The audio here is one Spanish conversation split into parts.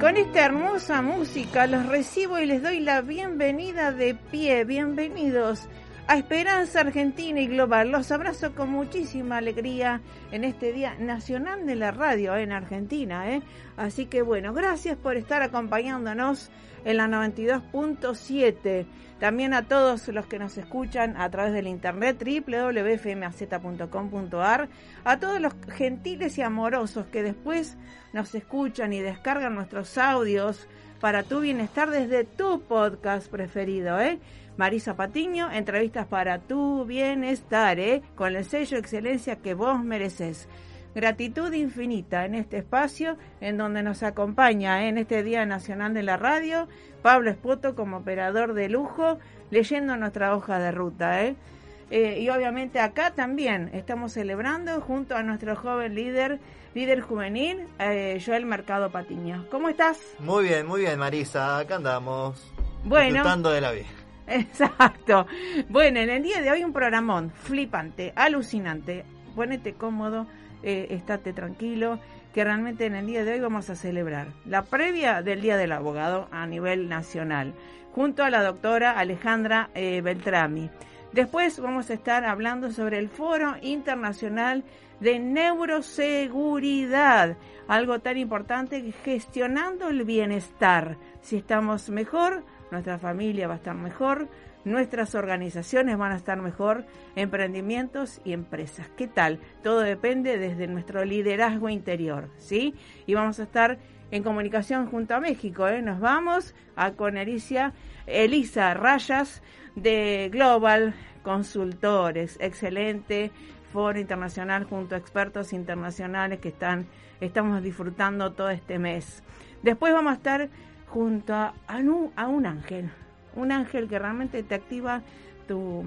Con esta hermosa música los recibo y les doy la bienvenida de pie. Bienvenidos a Esperanza Argentina y Global. Los abrazo con muchísima alegría en este Día Nacional de la Radio en Argentina. ¿eh? Así que bueno, gracias por estar acompañándonos en la 92.7. También a todos los que nos escuchan a través del internet www.fmaz.com.ar, a todos los gentiles y amorosos que después nos escuchan y descargan nuestros audios para tu bienestar desde tu podcast preferido, ¿eh? Marisa Patiño, entrevistas para tu bienestar, ¿eh? Con el sello excelencia que vos mereces. Gratitud infinita en este espacio en donde nos acompaña en este Día Nacional de la Radio Pablo Espoto como operador de lujo leyendo nuestra hoja de ruta. ¿eh? Eh, y obviamente acá también estamos celebrando junto a nuestro joven líder, líder juvenil, eh, Joel Mercado Patiño. ¿Cómo estás? Muy bien, muy bien Marisa, acá andamos. Bueno. Disfrutando de la vida. Exacto. Bueno, en el día de hoy un programón flipante, alucinante. Ponete cómodo, eh, estate tranquilo, que realmente en el día de hoy vamos a celebrar la previa del Día del Abogado a nivel nacional, junto a la doctora Alejandra eh, Beltrami. Después vamos a estar hablando sobre el Foro Internacional de Neuroseguridad, algo tan importante que gestionando el bienestar. Si estamos mejor, nuestra familia va a estar mejor, nuestras organizaciones van a estar mejor, emprendimientos y empresas. ¿Qué tal? Todo depende desde nuestro liderazgo interior, ¿sí? Y vamos a estar en comunicación junto a México, ¿eh? Nos vamos a con Elisa, Elisa Rayas de Global Consultores, excelente foro internacional junto a expertos internacionales que están estamos disfrutando todo este mes. Después vamos a estar junto a, a un ángel, un ángel que realmente te activa tu,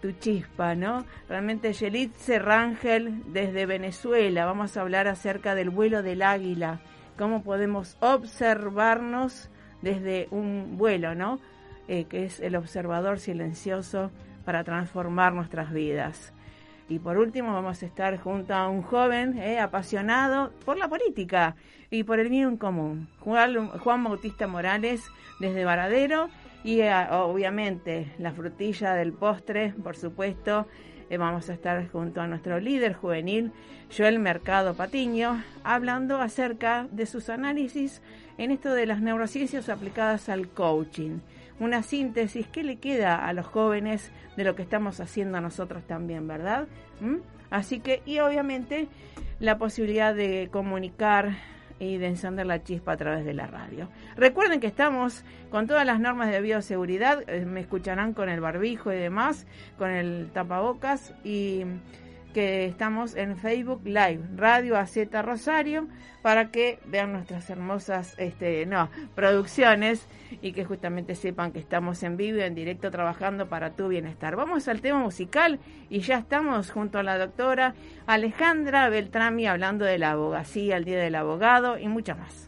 tu chispa, ¿no? Realmente Yelitze Rangel desde Venezuela. Vamos a hablar acerca del vuelo del águila, cómo podemos observarnos desde un vuelo, ¿no? Eh, que es el observador silencioso para transformar nuestras vidas. Y por último vamos a estar junto a un joven eh, apasionado por la política y por el bien común, Juan, Juan Bautista Morales desde Varadero y eh, obviamente la frutilla del postre, por supuesto, eh, vamos a estar junto a nuestro líder juvenil, Joel Mercado Patiño, hablando acerca de sus análisis en esto de las neurociencias aplicadas al coaching. Una síntesis que le queda a los jóvenes de lo que estamos haciendo nosotros también, ¿verdad? ¿Mm? Así que, y obviamente, la posibilidad de comunicar y de encender la chispa a través de la radio. Recuerden que estamos con todas las normas de bioseguridad, eh, me escucharán con el barbijo y demás, con el tapabocas y que estamos en Facebook Live, Radio AZ Rosario, para que vean nuestras hermosas este, no, producciones y que justamente sepan que estamos en vivo, en directo, trabajando para tu bienestar. Vamos al tema musical y ya estamos junto a la doctora Alejandra Beltrami hablando de la abogacía, el Día del Abogado y mucha más.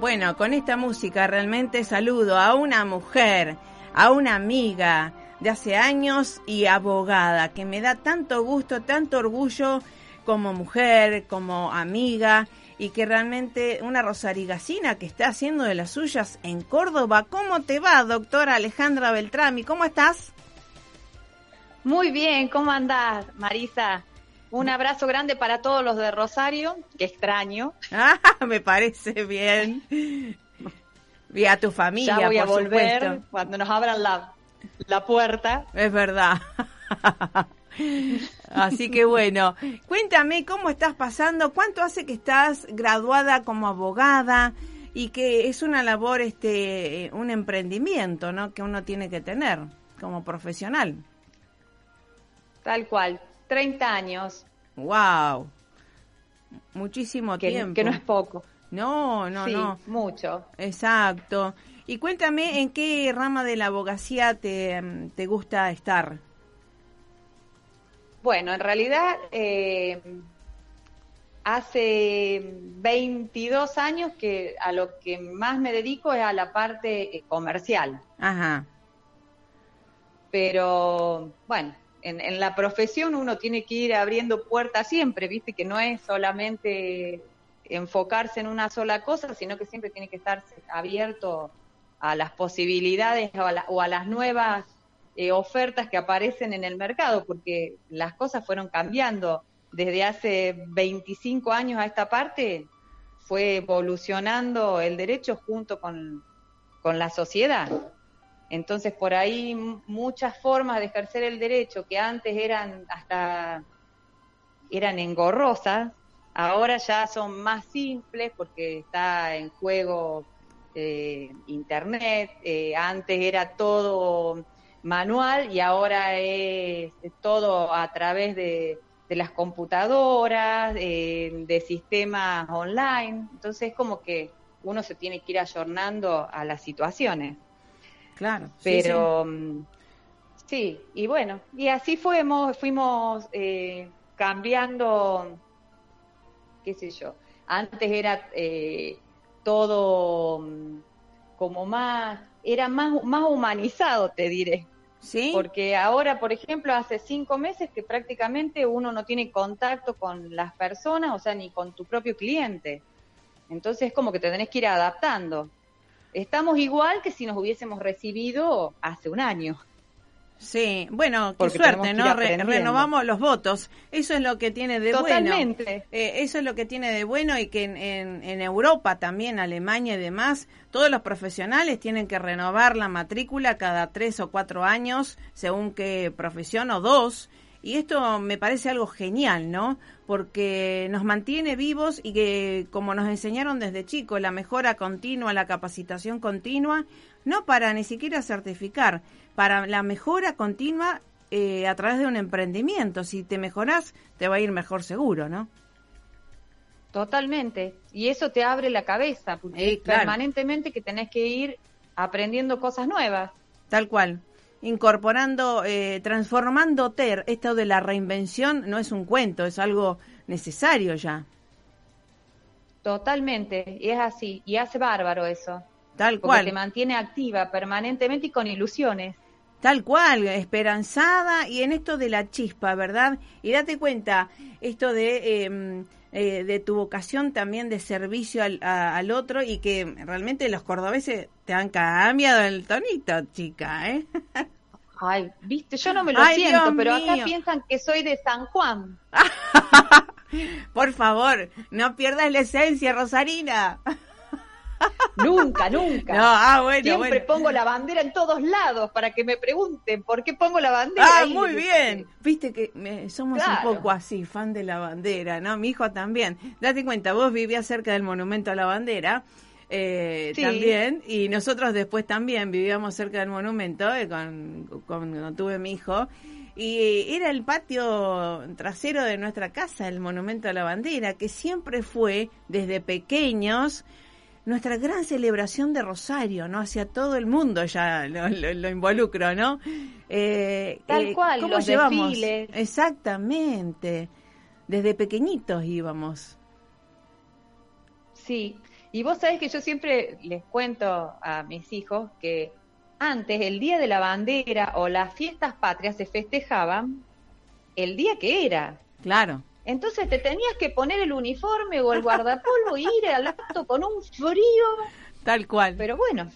Bueno, con esta música realmente saludo a una mujer, a una amiga de hace años y abogada, que me da tanto gusto, tanto orgullo como mujer, como amiga y que realmente una rosarigacina que está haciendo de las suyas en Córdoba. ¿Cómo te va, doctora Alejandra Beltrami? ¿Cómo estás? Muy bien, ¿cómo andás, Marisa? Un abrazo grande para todos los de Rosario, que extraño. Ah, me parece bien. Y a tu familia, ya voy a volver supuesto. cuando nos abran la, la puerta. Es verdad. Así que bueno, cuéntame cómo estás pasando, cuánto hace que estás graduada como abogada y que es una labor, este, un emprendimiento, ¿no? Que uno tiene que tener como profesional. Tal cual, 30 años, Wow, muchísimo que, tiempo. que no es poco. No, no, sí, no. mucho. Exacto. Y cuéntame en qué rama de la abogacía te, te gusta estar. Bueno, en realidad eh, hace 22 años que a lo que más me dedico es a la parte eh, comercial. Ajá. Pero bueno, en, en, la profesión uno tiene que ir abriendo puertas siempre, viste que no es solamente enfocarse en una sola cosa, sino que siempre tiene que estar abierto a las posibilidades o a, la, o a las nuevas eh, ofertas que aparecen en el mercado, porque las cosas fueron cambiando. Desde hace 25 años a esta parte fue evolucionando el derecho junto con, con la sociedad. Entonces, por ahí muchas formas de ejercer el derecho que antes eran hasta eran engorrosas, ahora ya son más simples porque está en juego eh, internet, eh, antes era todo manual y ahora es, todo a través de, de las computadoras, eh, de sistemas online, entonces es como que uno se tiene que ir ayornando a las situaciones. Claro. Pero sí, sí. sí, y bueno, y así fuimos, fuimos eh, cambiando, qué sé yo. Antes era eh, todo como más, era más, más humanizado, te diré. Sí. Porque ahora, por ejemplo, hace cinco meses que prácticamente uno no tiene contacto con las personas, o sea, ni con tu propio cliente. Entonces es como que te tenés que ir adaptando estamos igual que si nos hubiésemos recibido hace un año. Sí, bueno, qué Porque suerte, ¿no? Re renovamos los votos. Eso es lo que tiene de Totalmente. bueno. Eh, eso es lo que tiene de bueno y que en, en, en, Europa también, Alemania y demás, todos los profesionales tienen que renovar la matrícula cada tres o cuatro años, según qué profesión o dos. Y esto me parece algo genial, ¿no? Porque nos mantiene vivos y que, como nos enseñaron desde chicos, la mejora continua, la capacitación continua, no para ni siquiera certificar, para la mejora continua eh, a través de un emprendimiento. Si te mejoras, te va a ir mejor seguro, ¿no? Totalmente. Y eso te abre la cabeza, porque eh, claro. permanentemente que tenés que ir aprendiendo cosas nuevas. Tal cual incorporando, eh, transformando TER, esto de la reinvención no es un cuento, es algo necesario ya. Totalmente, y es así, y hace bárbaro eso. Tal porque cual. te mantiene activa permanentemente y con ilusiones. Tal cual, esperanzada y en esto de la chispa, ¿verdad? Y date cuenta, esto de, eh, eh, de tu vocación también de servicio al, a, al, otro y que realmente los cordobeses te han cambiado el tonito, chica, ¿eh? Ay, viste, yo no me lo Ay, siento, Dios pero mío. acá piensan que soy de San Juan. Por favor, no pierdas la esencia, Rosarina. Nunca, nunca. No, ah, bueno, Siempre bueno. pongo la bandera en todos lados para que me pregunten por qué pongo la bandera. Ah, ahí. muy bien. Viste que me- somos Claro. un poco así, fan de la bandera, ¿no? Mi hijo también. Date cuenta, vos vivías cerca del monumento a la bandera. eh, Sí. también y nosotros después también vivíamos cerca del monumento eh, con, con- cuando tuve mi hijo y era el patio trasero de nuestra casa el monumento a la bandera que siempre fue desde pequeños nuestra gran celebración de Rosario, ¿no? Hacia todo el mundo ya lo, lo- lo involucro, ¿no? Eh, Tal eh, cual, ¿cómo los llevamos? desfiles. Exactamente. Desde pequeñitos íbamos. Sí, Y vos sabés que yo siempre les cuento a mis hijos que antes el Día de la Bandera o las fiestas patrias se festejaban el día que era. Claro. Entonces te tenías que poner el uniforme o el guardapolvo e ir al acto con un frío. Tal cual. Pero bueno,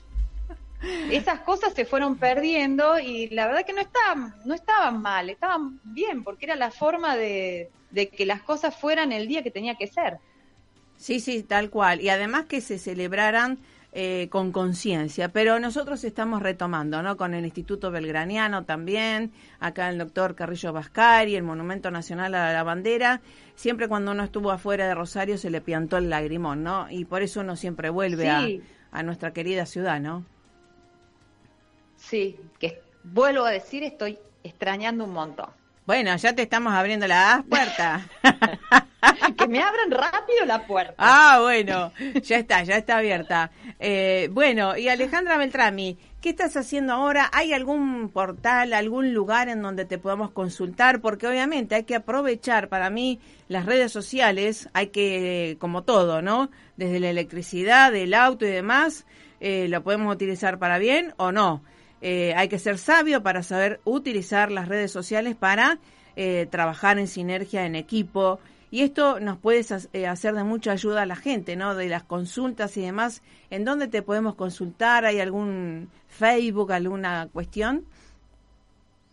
esas cosas se fueron perdiendo y la verdad que no estaban, no estaban mal, estaban bien, porque era la forma de, de que las cosas fueran el día que tenía que ser. Sí, sí, tal cual. Y además que se celebraran eh, con conciencia. Pero nosotros estamos retomando, ¿no? Con el Instituto Belgraniano también, acá el doctor Carrillo Vascari, el Monumento Nacional a la Bandera. Siempre cuando uno estuvo afuera de Rosario se le piantó el lagrimón, ¿no? Y por eso uno siempre vuelve a, a nuestra querida ciudad, ¿no? Sí, que vuelvo a decir, estoy extrañando un montón. Bueno, ya te estamos abriendo la puerta. que me abran rápido la puerta. Ah, bueno, ya está, ya está abierta. Eh, bueno, y Alejandra Beltrami, ¿qué estás haciendo ahora? ¿Hay algún portal, algún lugar en donde te podamos consultar? Porque obviamente hay que aprovechar, para mí, las redes sociales, hay que, como todo, ¿no? Desde la electricidad, el auto y demás, eh, lo podemos utilizar para bien o no. Eh, hay que ser sabio para saber utilizar las redes sociales para eh, trabajar en sinergia, en equipo. Y esto nos puede eh, hacer de mucha ayuda a la gente, ¿no? De las consultas y demás. ¿En dónde te podemos consultar? ¿Hay algún Facebook, alguna cuestión?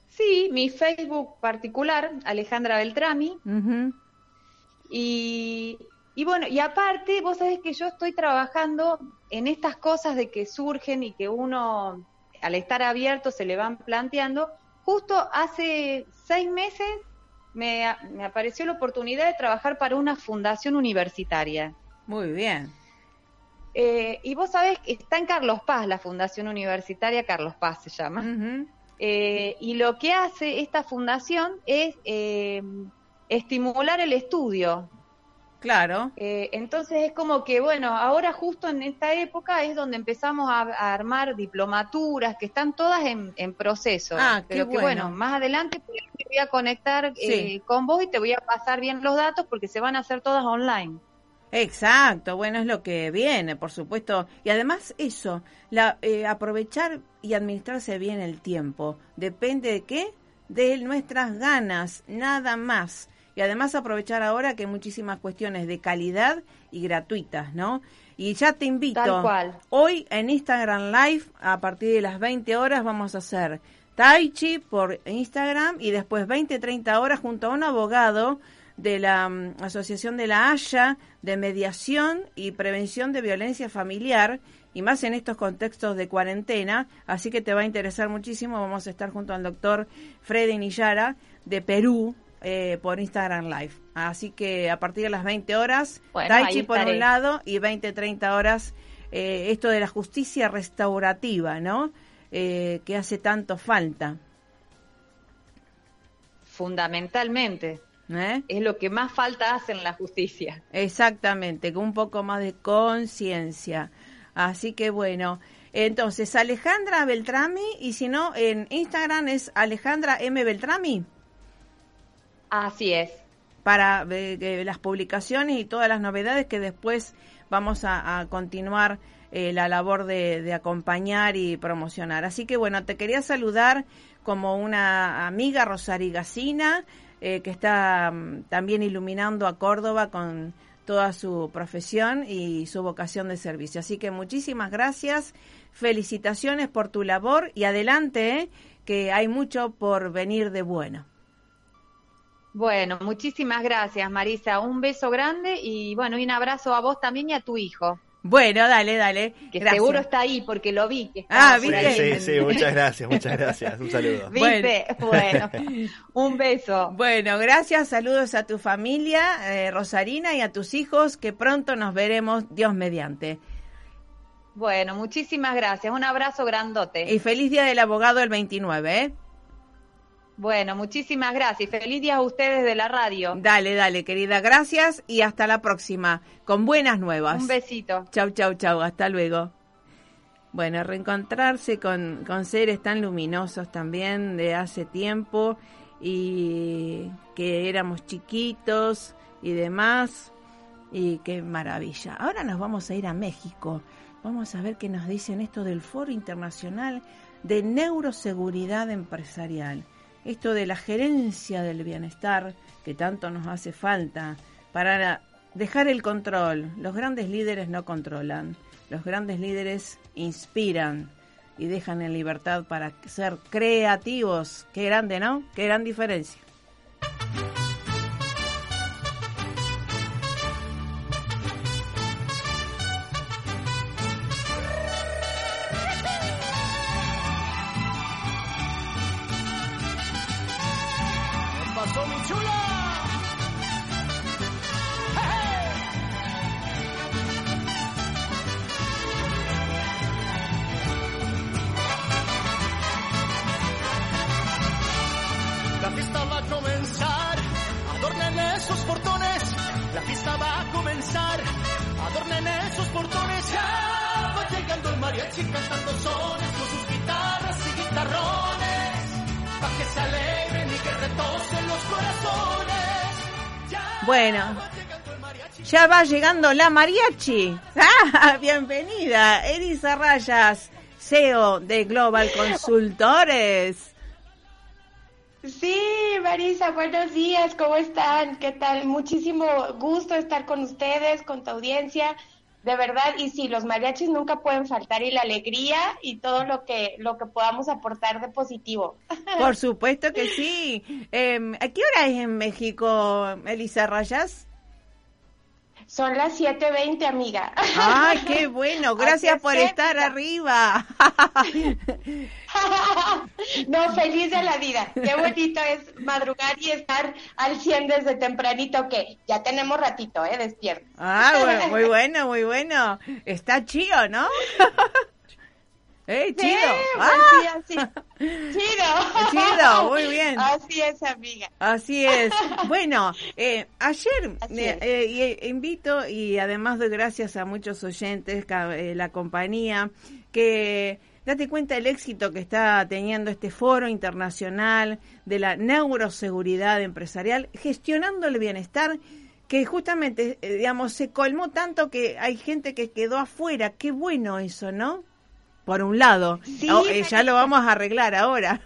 Sí, mi Facebook particular, Alejandra Beltrami. y, y bueno, y aparte, vos sabés que yo estoy trabajando en estas cosas de que surgen y que uno al estar abierto se le van planteando. Justo hace seis meses me, apareció la oportunidad de trabajar para una fundación universitaria. Muy bien. Eh, y vos sabés que está en Carlos Paz, la Fundación Universitaria Carlos Paz se llama. Eh, y lo que hace esta fundación es eh, estimular el estudio Claro. Eh, entonces es como que, bueno, ahora justo en esta época es donde empezamos a, armar diplomaturas que están todas en, proceso. Ah, pero qué que bueno. más adelante te voy a conectar eh, con vos y te voy a pasar bien los datos porque se van a hacer todas online. Exacto, bueno, es lo que viene, por supuesto. Y además eso, la, eh, aprovechar y administrarse bien el tiempo. ¿Depende de qué? De nuestras ganas, nada más y además aprovechar ahora que hay muchísimas cuestiones de calidad y gratuitas, ¿no? Y ya te invito. Tal cual. Hoy en Instagram Live, a partir de las 20 horas, vamos a hacer Tai Chi por Instagram y después 20, 30 horas junto a un abogado de la mm, Asociación de la Haya de Mediación y Prevención de Violencia Familiar y más en estos contextos de cuarentena, así que te va a interesar muchísimo. Vamos a estar junto al doctor Freddy Nillara de Perú, eh, por Instagram Live. Así que a partir de las 20 horas, Taichi por un lado y 20, 30 horas, eh, esto de la justicia restaurativa, ¿no? Eh, que hace tanto falta. Fundamentalmente. Es lo que más falta hace en la justicia. Exactamente, con un poco más de conciencia. Así que bueno, entonces Alejandra Beltrami y si no en Instagram es Alejandra M Beltrami. Así es. Para eh, las publicaciones y todas las novedades que después vamos a, continuar eh, la labor de, acompañar y promocionar. Así que bueno, te quería saludar como una amiga rosarigacina eh, que está mm, también iluminando a Córdoba con toda su profesión y su vocación de servicio. Así que muchísimas gracias, felicitaciones por tu labor y adelante, que hay mucho por venir de bueno. Bueno, muchísimas gracias, Marisa. Un beso grande y bueno, y un abrazo a vos también y a tu hijo. Bueno, dale, dale. Que seguro está ahí porque lo vi. ah, ¿viste? Sí, sí, muchas gracias, muchas gracias. Un saludo. ¿Viste? Bueno, un beso. Bueno, gracias, saludos a tu familia, eh, Rosarina, y a tus hijos, que pronto nos veremos, Dios mediante. Bueno, muchísimas gracias. Un abrazo grandote. Y feliz día del abogado el 29, ¿eh? Bueno, muchísimas gracias. Feliz día a ustedes de la radio. Dale, dale, querida. Gracias y hasta la próxima. Con buenas nuevas. Un besito. Chau, chau, chau. Hasta luego. Bueno, reencontrarse con, con seres tan luminosos también de hace tiempo y que éramos chiquitos y demás. Y qué maravilla. Ahora nos vamos a ir a México. Vamos a ver qué nos dicen esto del Foro Internacional de Neuroseguridad Empresarial. Esto de la gerencia del bienestar que tanto nos hace falta para dejar el control. Los grandes líderes no controlan. Los grandes líderes inspiran y dejan en libertad para ser creativos. Qué grande, ¿no? Qué gran diferencia. 终于出来 Bueno, ya va llegando la mariachi. Ah, bienvenida, Elisa Rayas, CEO de Global Consultores. Sí, Marisa, buenos días, ¿cómo están? ¿Qué tal? Muchísimo gusto estar con ustedes, con tu audiencia de verdad, y sí, los mariachis nunca pueden faltar y la alegría y todo lo que, lo que podamos aportar de positivo. Por supuesto que sí. Eh, ¿A qué hora es en México, Elisa Rayas? Son las 7.20, amiga. ¡Ay, qué bueno! Gracias por estar arriba. no, feliz de la vida. Qué bonito es madrugar y estar al 100 desde tempranito, que ya tenemos ratito, ¿eh? Despierto. Ah, bueno, muy bueno, muy bueno. Está chido, ¿no? ¡Eh, chido! ¡Ah! Sí, Chido. Chido, muy bien. Así es, amiga. Así es. Bueno, eh, ayer eh, eh, invito y además doy gracias a muchos oyentes, la compañía, que date cuenta del éxito que está teniendo este foro internacional de la neuroseguridad empresarial, gestionando el bienestar que justamente, digamos, se colmó tanto que hay gente que quedó afuera. Qué bueno eso, ¿no? Por un lado. Oh, eh, ya lo vamos a arreglar ahora.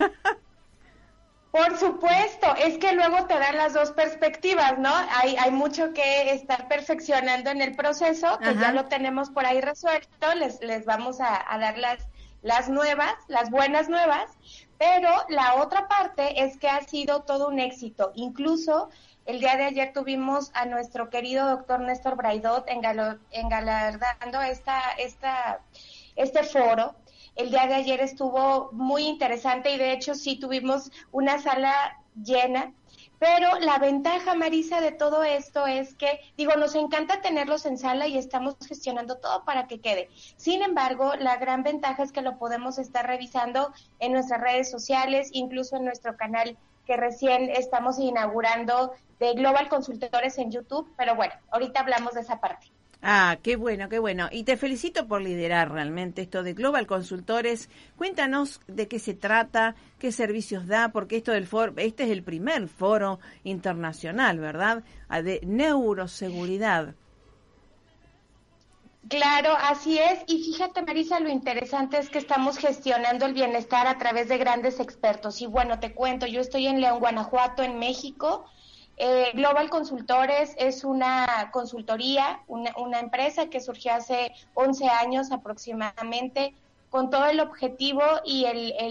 Por supuesto, es que luego te dan las dos perspectivas, ¿no? Hay, hay mucho que estar perfeccionando en el proceso, que ya lo tenemos por ahí resuelto, les, les vamos a, a, dar las, las nuevas, las buenas nuevas, pero la otra parte es que ha sido todo un éxito. Incluso el día de ayer tuvimos a nuestro querido doctor Néstor Braidot engalardando esta, esta este foro. El día de ayer estuvo muy interesante y de hecho sí tuvimos una sala llena. Pero la ventaja, Marisa, de todo esto es que, digo, nos encanta tenerlos en sala y estamos gestionando todo para que quede. Sin embargo, la gran ventaja es que lo podemos estar revisando en nuestras redes sociales, incluso en nuestro canal que recién estamos inaugurando de Global Consultores en YouTube. Pero bueno, ahorita hablamos de esa parte. Ah, qué bueno, qué bueno. Y te felicito por liderar realmente esto de Global Consultores. Cuéntanos de qué se trata, qué servicios da, porque esto del foro, este es el primer foro internacional, ¿verdad? Ah, de neuroseguridad. Claro, así es. Y fíjate, Marisa, lo interesante es que estamos gestionando el bienestar a través de grandes expertos. Y bueno, te cuento, yo estoy en León, Guanajuato, en México eh, Global Consultores es una consultoría, una, empresa que surgió hace 11 años aproximadamente, con todo el objetivo y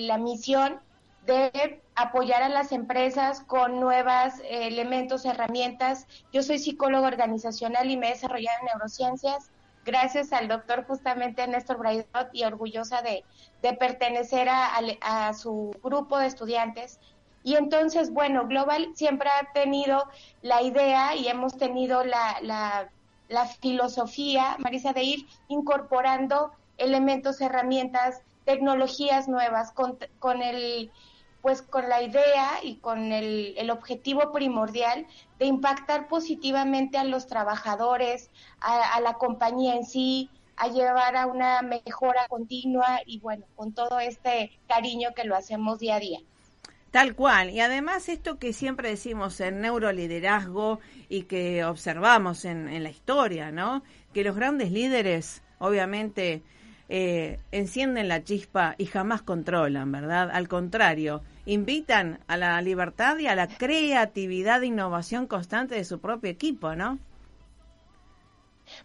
la misión de apoyar a las empresas con nuevos eh, elementos, herramientas. Yo soy psicólogo organizacional y me he desarrollado en neurociencias gracias al doctor justamente Néstor Braidot y orgullosa de, pertenecer a, su grupo de estudiantes y entonces, bueno, Global siempre ha tenido la idea y hemos tenido la, la, filosofía, Marisa, de ir incorporando elementos, herramientas, tecnologías nuevas con, con el pues con la idea y con el, el, objetivo primordial de impactar positivamente a los trabajadores, a, a, la compañía en sí, a llevar a una mejora continua y bueno, con todo este cariño que lo hacemos día a día. Tal cual. Y además esto que siempre decimos en neuroliderazgo y que observamos en, en la historia, ¿no? Que los grandes líderes, obviamente, eh, encienden la chispa y jamás controlan, ¿verdad? Al contrario, invitan a la libertad y a la creatividad e innovación constante de su propio equipo, ¿no?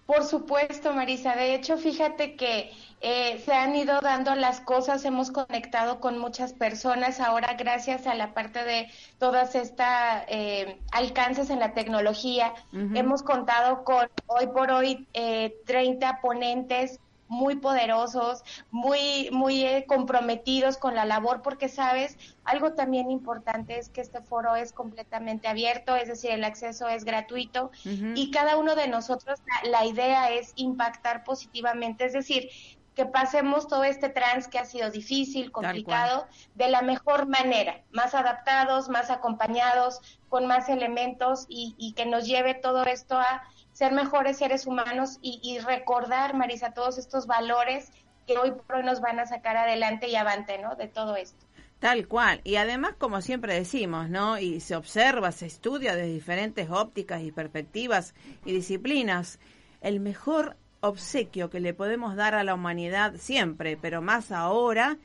Por supuesto, Marisa. De hecho, fíjate que eh, se han ido dando las cosas, hemos conectado con muchas personas ahora gracias a la parte de todas estas eh, alcances en la tecnología. Hemos contado con hoy por hoy eh, 30 ponentes muy poderosos, muy, muy eh, comprometidos con la labor, porque sabes, algo también importante es que este foro es completamente abierto, es decir, el acceso es gratuito y cada uno de nosotros, la, idea es impactar positivamente, es decir, que pasemos todo este trans que ha sido difícil, complicado, de la mejor manera, más adaptados, más acompañados, con más elementos y, y que nos lleve todo esto a ser mejores seres humanos y, recordar, Marisa, todos estos valores que hoy por hoy nos van a sacar adelante y avante, ¿no? De todo esto. Tal cual. Y además, como siempre decimos, ¿no? Y se observa, se estudia desde diferentes ópticas y perspectivas y disciplinas. El mejor obsequio que le podemos dar a la humanidad siempre, pero más ahora,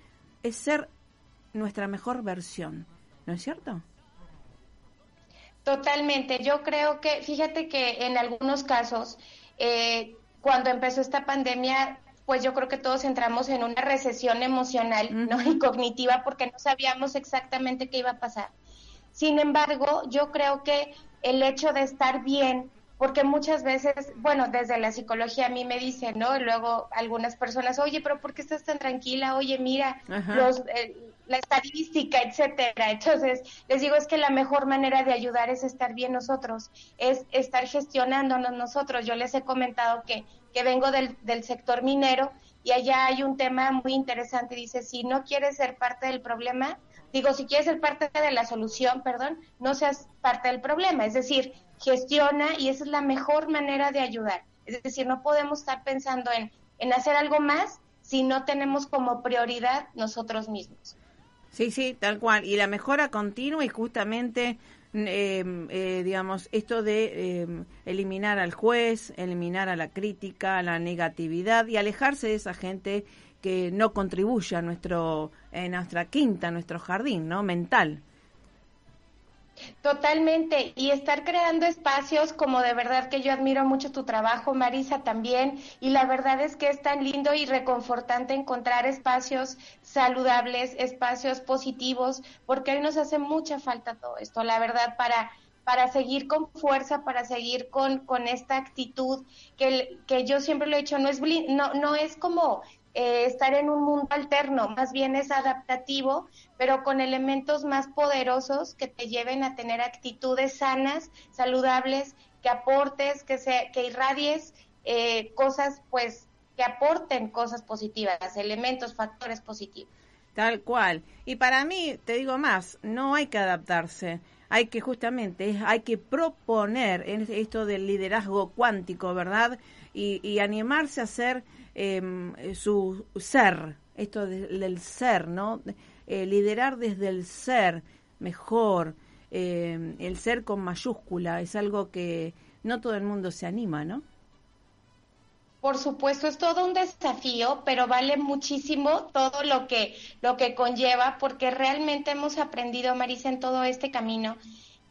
es ser nuestra mejor versión. ¿No es cierto? Totalmente. Yo creo que, fíjate que en algunos casos, eh, cuando empezó esta pandemia, pues yo creo que todos entramos en una recesión emocional ¿no? y cognitiva porque no sabíamos exactamente qué iba a pasar. Sin embargo, yo creo que el hecho de estar bien, porque muchas veces, bueno, desde la psicología a mí me dicen, ¿no? luego algunas personas, oye, pero ¿por qué estás tan tranquila? Oye, mira, los, eh, la estadística, etcétera. Entonces, les digo, es que la mejor manera de ayudar es estar bien nosotros, es estar gestionándonos nosotros. Yo les he comentado que, que vengo del, del sector minero y allá hay un tema muy interesante. Dice, si no quieres ser parte del problema, digo, si quieres ser parte de la solución, perdón, no seas parte del problema. Es decir, gestiona y esa es la mejor manera de ayudar. Es decir, no podemos estar pensando en, en hacer algo más si no tenemos como prioridad nosotros mismos. Sí, sí, tal cual. Y la mejora continua y justamente, em, eh, digamos, esto de em, eliminar al juez, eliminar a la crítica, a la negatividad y alejarse de esa gente que no contribuye a nuestro, en nuestra quinta, nuestro jardín, ¿no? Mental. Totalmente, y estar creando espacios como de verdad que yo admiro mucho tu trabajo, Marisa también, y la verdad es que es tan lindo y reconfortante encontrar espacios saludables, espacios positivos, porque hoy nos hace mucha falta todo esto, la verdad, para para seguir con fuerza, para seguir con, con esta actitud que, que yo siempre lo he dicho, no es, no, no es como eh, estar en un mundo alterno, más bien es adaptativo, pero con elementos más poderosos que te lleven a tener actitudes sanas, saludables, que aportes, que, se, que irradies eh, cosas, pues, que aporten cosas positivas, elementos, factores positivos. Tal cual. Y para mí, te digo más, no hay que adaptarse, hay que justamente, hay que proponer esto del liderazgo cuántico, ¿verdad? Y, y animarse a ser Em, su ser, esto del ser, ¿no? Eh, liderar desde el ser mejor, em, el ser con mayúscula, es algo que no todo el mundo se anima, ¿no? Por supuesto, es todo un desafío, pero vale muchísimo todo lo que, lo que conlleva, porque realmente hemos aprendido, Marisa, en todo este camino,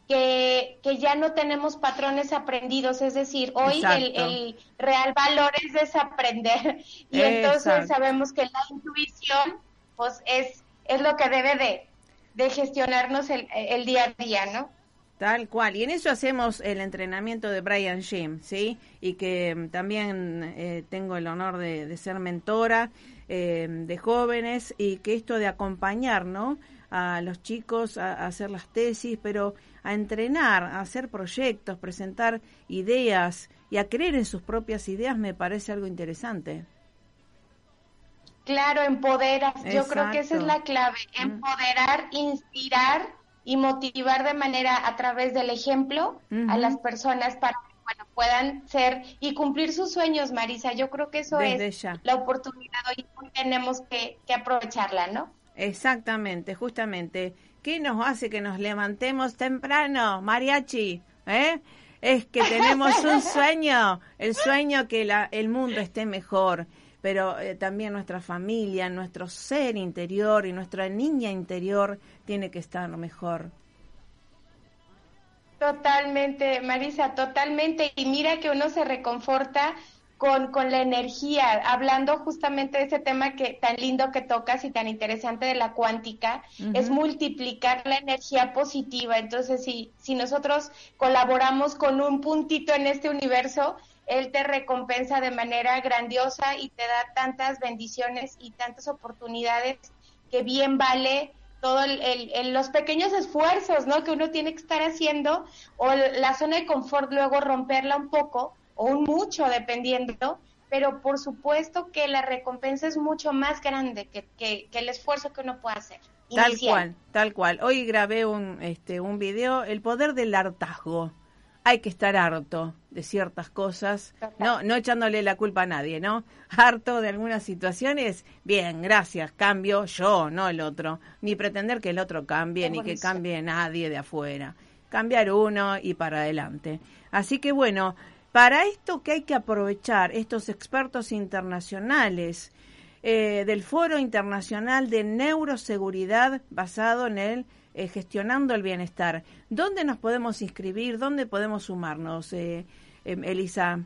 que, que ya no tenemos patrones aprendidos, es decir, hoy el, real valor es desaprender. Y entonces sabemos que la intuición pues es, es lo que debe de, de gestionarnos el, el día a día, ¿no? Tal cual. Y en eso hacemos el entrenamiento de Brian Jim, ¿sí? Y que mm, también eh, tengo el honor de, de ser mentora eh, de jóvenes y que esto de acompañar, ¿no? A los chicos a hacer las tesis, pero a entrenar, a hacer proyectos, presentar ideas y a creer en sus propias ideas me parece algo interesante. Claro, empoderas. Yo creo que esa es la clave. Empoderar, inspirar y motivar de manera a través del ejemplo a las personas para que bueno, puedan ser y cumplir sus sueños, Marisa. Yo creo que eso es la oportunidad hoy tenemos que, que aprovecharla, ¿no? Exactamente, justamente ¿Qué nos hace que nos levantemos temprano, mariachi? ¿Eh? Es que tenemos un sueño, el sueño que la, el mundo esté mejor, pero eh, también nuestra familia, nuestro ser interior y nuestra niña interior tiene que estar mejor. Totalmente, Marisa, totalmente. Y mira que uno se reconforta con, con la energía, hablando justamente de ese tema que tan lindo que tocas y tan interesante de la cuántica, es multiplicar la energía positiva. Entonces, si, si nosotros colaboramos con un puntito en este universo, él te recompensa de manera grandiosa y te da tantas bendiciones y tantas oportunidades que bien vale todos los pequeños esfuerzos ¿no? que uno tiene que estar haciendo o la zona de confort luego romperla un poco o un mucho dependiendo, pero por supuesto que la recompensa es mucho más grande que, que, el esfuerzo que uno puede hacer. Tal cual, tal cual. Hoy grabé un, este, un video, El poder del hartazgo. Hay que estar harto de ciertas cosas, no, no echándole la culpa a nadie, ¿no? Harto de algunas situaciones, bien, gracias, cambio yo, no el otro, ni pretender que el otro cambie, ni que cambie nadie de afuera. Cambiar uno y para adelante. Así que bueno, para esto que hay que aprovechar estos expertos internacionales eh, del Foro Internacional de Neuroseguridad basado en el eh, gestionando el bienestar. ¿Dónde nos podemos inscribir? ¿Dónde podemos sumarnos, eh, em, Elisa?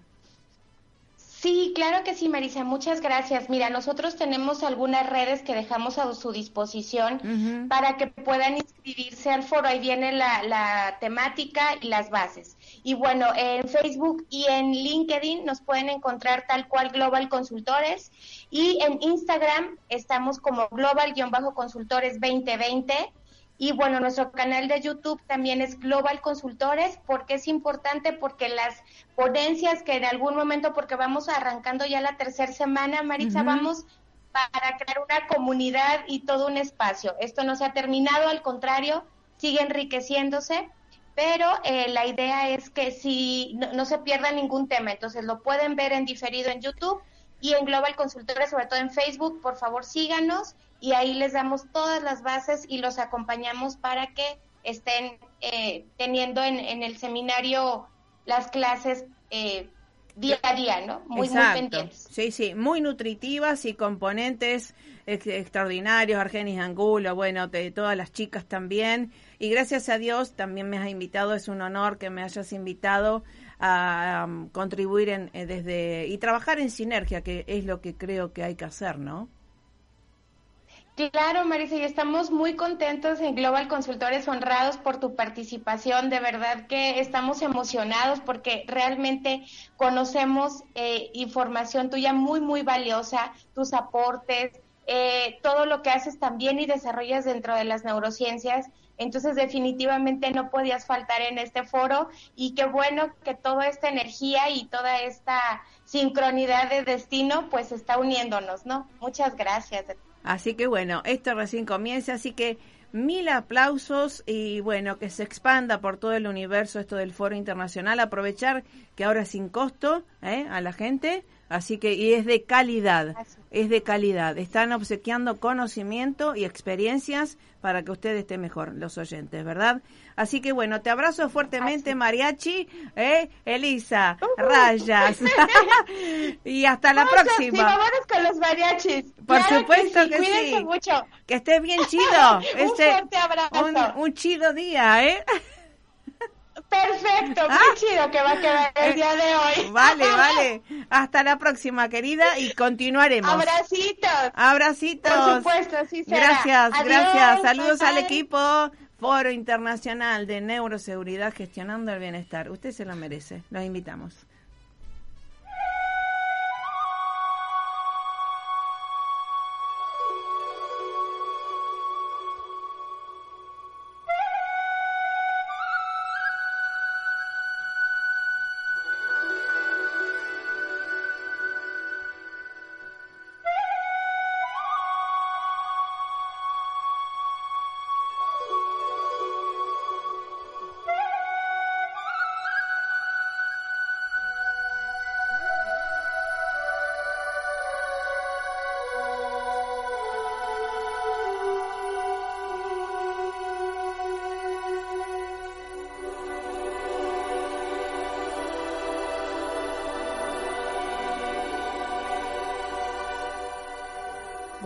Sí, claro que sí, Marisa. Muchas gracias. Mira, nosotros tenemos algunas redes que dejamos a su disposición para que puedan inscribirse al foro. Ahí viene la, la, temática y las bases. Y bueno, en Facebook y en LinkedIn nos pueden encontrar tal cual Global Consultores. Y en Instagram estamos como Global-Consultores 2020. Y bueno, nuestro canal de YouTube también es Global Consultores, porque es importante, porque las ponencias que en algún momento, porque vamos arrancando ya la tercera semana, Marisa, vamos para crear una comunidad y todo un espacio. Esto no se ha terminado, al contrario, sigue enriqueciéndose, pero eh, la idea es que si no, no se pierda ningún tema, entonces lo pueden ver en diferido en YouTube y en Global Consultores, sobre todo en Facebook, por favor síganos y ahí les damos todas las bases y los acompañamos para que estén eh, teniendo en, el seminario las clases eh, día a día, ¿no? Muy, muy pendientes. Sí, sí, muy nutritivas y componentes extraordinarios, Argenis Angulo, bueno, de todas las chicas también. Y gracias a Dios también me has invitado, es un honor que me hayas invitado a um, contribuir en, eh, desde y trabajar en sinergia, que es lo que creo que hay que hacer, ¿no? Claro, Marisa, y estamos muy contentos en Global Consultores, honrados por tu participación. De verdad que estamos emocionados porque realmente conocemos eh, información tuya muy, muy valiosa, tus aportes, eh, todo lo que haces también y desarrollas dentro de las neurociencias. Entonces, definitivamente no podías faltar en este foro y qué bueno que toda esta energía y toda esta sincronidad de destino pues está uniéndonos, ¿no? Muchas gracias. Así que bueno, esto recién comienza, así que mil aplausos y bueno, que se expanda por todo el universo esto del foro internacional, aprovechar que ahora es sin costo ¿eh? a la gente, así que y es de calidad, es de calidad, están obsequiando conocimiento y experiencias para que usted esté mejor, los oyentes, ¿verdad? Así que bueno, te abrazo fuertemente, Mariachi, ¿eh? Elisa, rayas. y hasta la próxima. Con los mariachis. Por supuesto que, sí. mucho. Que estés bien chido. un este, fuerte abrazo. Un, chido día, ¿eh? Perfecto, ah. chido que va a quedar el día de hoy. Vale, vale. Hasta la próxima, querida, y continuaremos. Abracitos. Abracitos. Por supuesto, sí será. Gracias, gracias. Saludos al equipo. Foro Internacional de Neuroseguridad Gestionando el Bienestar. Usted se lo merece. Los invitamos.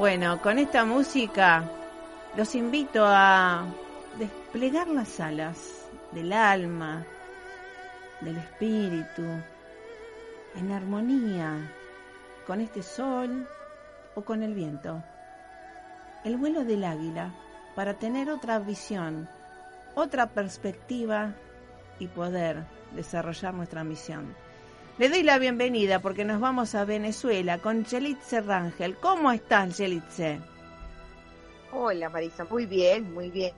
Bueno, con esta música los invito a desplegar las alas del alma, del espíritu, en armonía con este sol o con el viento. El vuelo del águila para tener otra visión, otra perspectiva y poder desarrollar nuestra misión. Le doy la bienvenida porque nos vamos a Venezuela con Yelitze Rangel. ¿Cómo estás, Yelitze? Hola, Marisa. Muy bien, muy bien.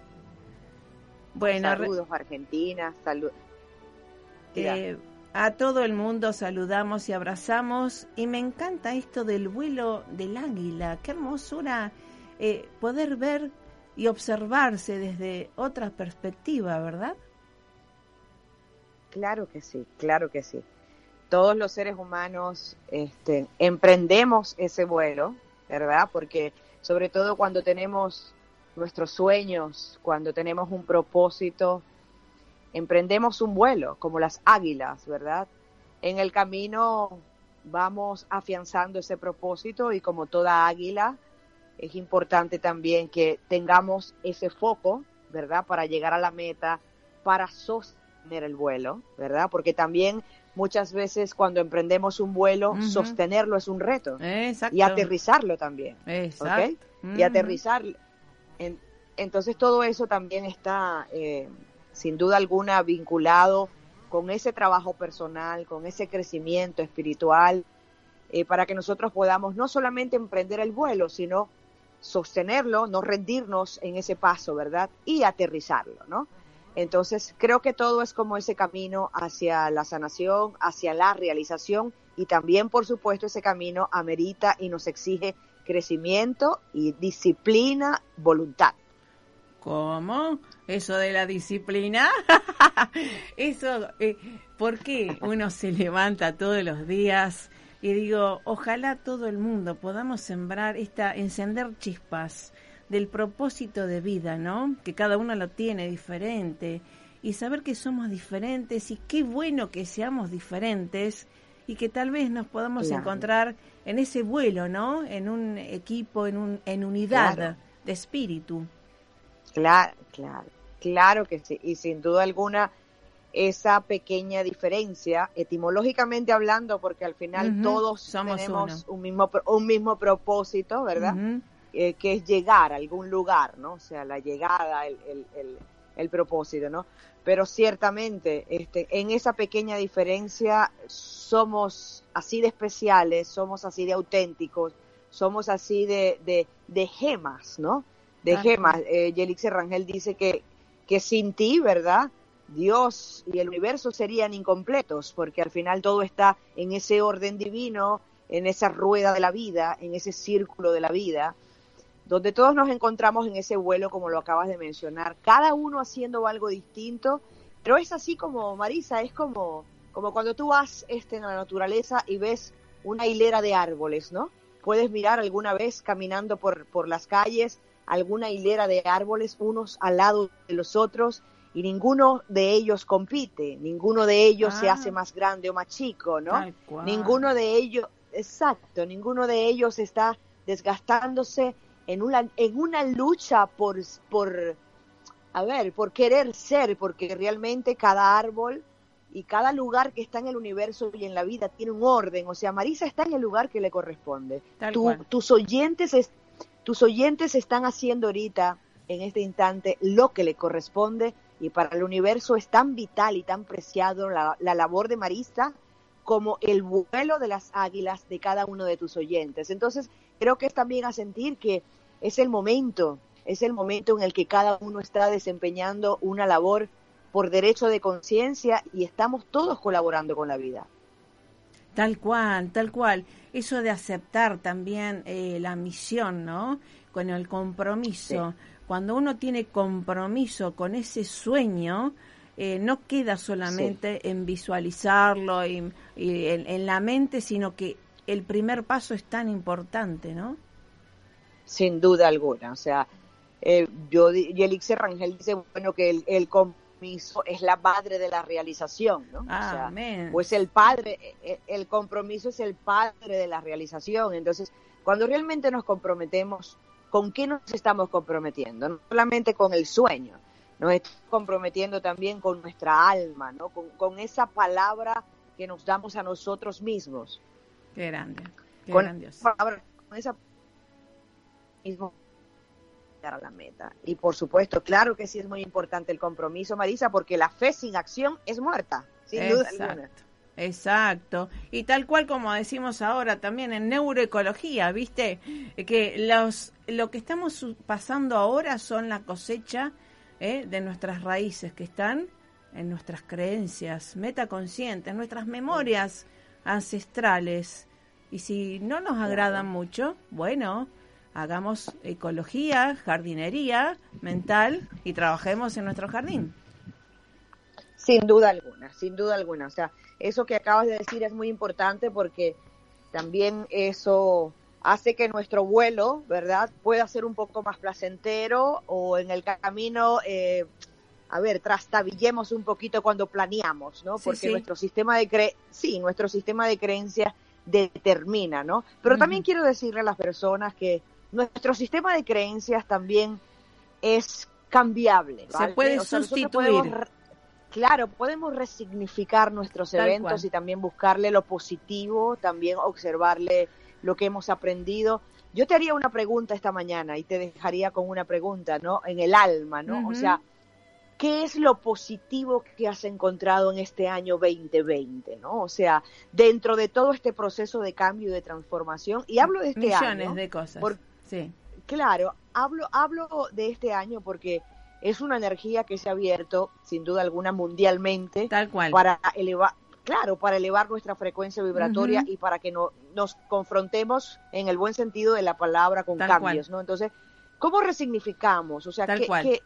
Bueno, saludos Argentina, saludos. Eh, a todo el mundo saludamos y abrazamos y me encanta esto del vuelo del águila. Qué hermosura eh, poder ver y observarse desde otra perspectiva, ¿verdad? Claro que sí, claro que sí todos los seres humanos este, emprendemos ese vuelo, ¿verdad? Porque sobre todo cuando tenemos nuestros sueños, cuando tenemos un propósito, emprendemos un vuelo, como las águilas, ¿verdad? En el camino vamos afianzando ese propósito y como toda águila, es importante también que tengamos ese foco, ¿verdad? Para llegar a la meta, para sostener el vuelo, ¿verdad? Porque también muchas veces cuando emprendemos un vuelo, sostenerlo es un reto. Y aterrizarlo también. Exacto. Y aterrizarlo. entonces todo eso también está, eh, sin duda alguna, vinculado con ese trabajo personal, con ese crecimiento espiritual, eh, para que nosotros podamos no solamente emprender el vuelo, sino sostenerlo, no rendirnos en ese paso, ¿verdad? Y aterrizarlo, ¿no? Entonces, creo que todo es como ese camino hacia la sanación, hacia la realización y también, por supuesto, ese camino amerita y nos exige crecimiento y disciplina, voluntad. ¿Cómo? Eso de la disciplina. Eso, eh, ¿por qué uno se levanta todos los días y digo, ojalá todo el mundo podamos sembrar esta, encender chispas del propósito de vida, ¿no? Que cada uno lo tiene diferente y saber que somos diferentes y qué bueno que seamos diferentes y que tal vez nos podamos encontrar en ese vuelo, ¿no? En un equipo, en, un, en unidad de espíritu. Claro, claro, claro que sí. Y sin duda alguna, esa pequeña diferencia, etimológicamente hablando, porque al final todos tenemos un mismo, un mismo propósito, ¿verdad? Eh, que es llegar a algún lugar, ¿no? O sea, la llegada, el, el, el, propósito, ¿no? Pero ciertamente, este, en esa pequeña diferencia somos así de especiales, somos así de auténticos, somos así de, de, de gemas, ¿no? De gemas. Eh, Yelix Rangel dice que, que sin ti, ¿verdad? Dios y el universo serían incompletos, porque al final todo está en ese orden divino, en esa rueda de la vida, en ese círculo de la vida, donde todos nos encontramos en ese vuelo, como lo acabas de mencionar, cada uno haciendo algo distinto, pero es así como, Marisa, es como, como cuando tú vas este, en la naturaleza y ves una hilera de árboles, ¿no? Puedes mirar alguna vez caminando por, por las calles alguna hilera de árboles, unos al lado de los otros, y ninguno de ellos compite, ninguno de ellos se hace ah. más grande o más chico, ¿no? Ninguno de ellos, exacto, ninguno de ellos está desgastándose en una, en una lucha por, por, a ver, por querer ser, porque realmente cada árbol y cada lugar que está en el universo y en la vida tiene un orden. O sea, Marisa está en el lugar que le corresponde. tus, oyentes es, tus oyentes están haciendo ahorita, en este instante, lo que le corresponde y para el universo es tan vital y tan preciado la, la labor de Marisa como el vuelo de las águilas de cada uno de tus oyentes. Entonces, creo que es también a sentir que es el momento, es el momento en el que cada uno está desempeñando una labor por derecho de conciencia y estamos todos colaborando con la vida. Tal cual, tal cual. Eso de aceptar también eh, la misión, ¿no? Con el compromiso. Cuando uno tiene compromiso con ese sueño, eh, no queda solamente en visualizarlo y, en, la mente, sino que el primer paso es tan importante, ¿no? Sin duda alguna. O sea, eh, yo y Elixir Rangel dice, bueno, que el, compromiso es la madre de la realización, ¿no? o pues el padre, e, e, el compromiso es el padre de la realización. Entonces, cuando realmente nos comprometemos, ¿con qué nos estamos comprometiendo? No solamente con el sueño, nos estamos comprometiendo también con nuestra alma, ¿no? Con, esa palabra que nos damos a nosotros mismos. Qué grande, qué con, con esa mismo a la meta. Y por supuesto, claro que sí es muy importante el compromiso, Marisa, porque la fe sin acción es muerta, sin duda alguna. Exacto. Y tal cual como decimos ahora también en neuroecología, ¿viste? Que los, lo que estamos pasando ahora son la cosecha ¿eh? de nuestras raíces que están en nuestras creencias metaconscientes, nuestras memorias ancestrales. Y si no nos agradan mucho, bueno, hagamos ecología, jardinería mental y trabajemos en nuestro jardín. Sin duda alguna, sin duda alguna. O sea, eso que acabas de decir es muy importante porque también eso hace que nuestro vuelo, ¿verdad?, pueda ser un poco más placentero o en el camino, eh, a ver, trastabillemos un poquito cuando planeamos, ¿no? Porque nuestro sistema de cre sí, nuestro sistema de creencias determina, ¿no? Pero también quiero decirle a las personas que nuestro sistema de creencias también es cambiable. Se puede sustituir. claro, podemos resignificar nuestros eventos y también buscarle lo positivo, también observarle lo que hemos aprendido. Yo te haría una pregunta esta mañana y te dejaría con una pregunta, ¿no? En el alma, ¿no? O sea, ¿qué es lo positivo que has encontrado en este año 2020, ¿no? O sea, dentro de todo este proceso de cambio y de transformación, y hablo de este año. Millones de cosas. Sí. Claro, hablo, hablo de este año porque es una energía que se ha abierto, sin duda alguna, mundialmente. Tal cual. Para elevar, claro, para elevar nuestra frecuencia vibratoria y para que no, nos confrontemos en el buen sentido de la palabra con cambios, ¿no? Entonces, ¿cómo resignificamos? O sea, ¿qué,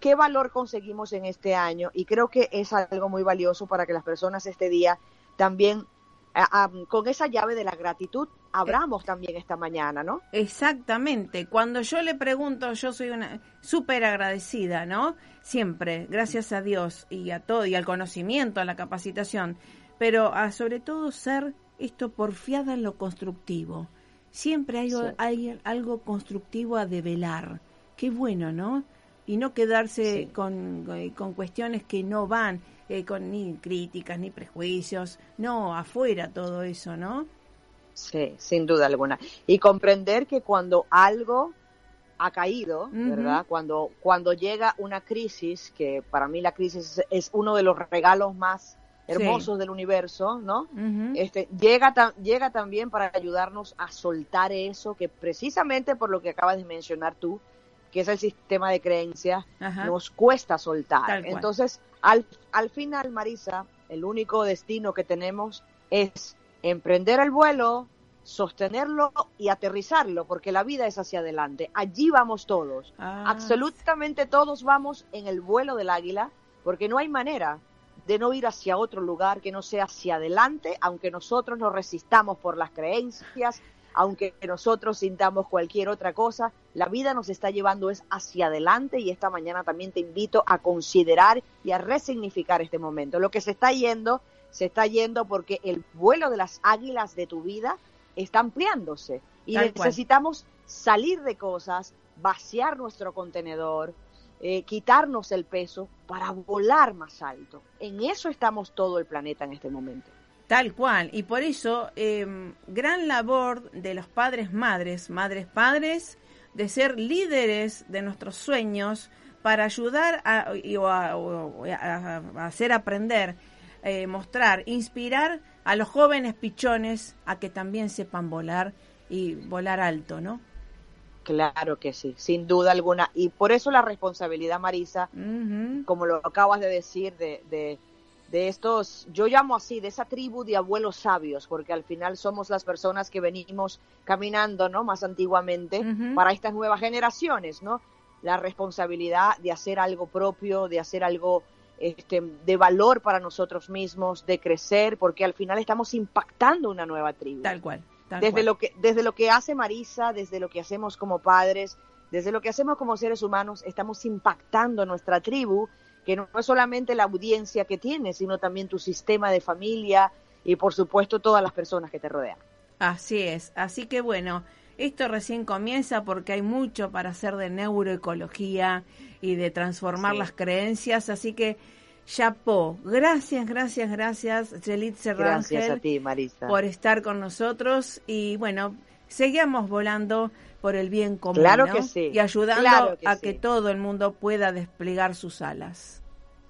qué valor conseguimos en este año? Y creo que es algo muy valioso para que las personas este día también con esa llave de la gratitud abramos también esta mañana, ¿no? Exactamente. Cuando yo le pregunto, yo soy una súper agradecida, ¿no? Siempre, gracias a Dios y a todo, y al conocimiento, a la capacitación, pero a sobre todo ser esto porfiada en lo constructivo. Siempre hay, hay algo constructivo a develar. Qué bueno, ¿no? Y no quedarse con, con cuestiones que no van eh, con ni críticas ni prejuicios, no, afuera todo eso, ¿no? Sí, sin duda alguna. Y comprender que cuando algo ha caído, ¿verdad? Cuando, cuando llega una crisis, que para mí la crisis es uno de los regalos más hermosos del universo, ¿no? este, llega, llega también para ayudarnos a soltar eso que precisamente por lo que acabas de mencionar tú, que es el sistema de creencias, nos cuesta soltar. Entonces, al, al final, Marisa, el único destino que tenemos es emprender el vuelo, sostenerlo y aterrizarlo, porque la vida es hacia adelante. Allí vamos todos. Ah. Absolutamente todos vamos en el vuelo del águila, porque no hay manera de no ir hacia otro lugar que no sea hacia adelante, aunque nosotros nos resistamos por las creencias, aunque nosotros sintamos cualquier otra cosa, la vida nos está llevando es hacia adelante y esta mañana también te invito a considerar y a resignificar este momento. Lo que se está yendo, se está yendo porque el vuelo de las águilas de tu vida está ampliándose y necesitamos salir de cosas, vaciar nuestro contenedor, eh, quitarnos el peso para volar más alto. En eso estamos todo el planeta en este momento. Tal cual, y por eso em, gran labor de los padres, madres, madres, padres, de ser líderes de nuestros sueños para ayudar a, hacer aprender, eh, mostrar, inspirar a los jóvenes pichones a que también sepan volar y volar alto, ¿no? Claro que sí, sin duda alguna. Y por eso la responsabilidad, Marisa, como lo acabas de decir, de de estos, yo llamo así, de esa tribu de abuelos sabios, porque al final somos las personas que venimos caminando, ¿no? Más antiguamente para estas nuevas generaciones, ¿no? La responsabilidad de hacer algo propio, de hacer algo este, de valor para nosotros mismos, de crecer, porque al final estamos impactando una nueva tribu. Tal cual. Desde lo que desde lo que hace Marisa, desde lo que hacemos como padres, desde lo que hacemos como seres humanos, estamos impactando nuestra tribu que no es solamente la audiencia que tienes, sino también tu sistema de familia y por supuesto todas las personas que te rodean. Así es, así que bueno, esto recién comienza porque hay mucho para hacer de neuroecología y de transformar las creencias, así que Chapó, gracias, gracias, gracias, Jelit Serrangel. Gracias a ti, Marisa. Por estar con nosotros y bueno, seguimos volando por el bien común. Claro que sí. Y ayudando a que todo el mundo pueda desplegar sus alas.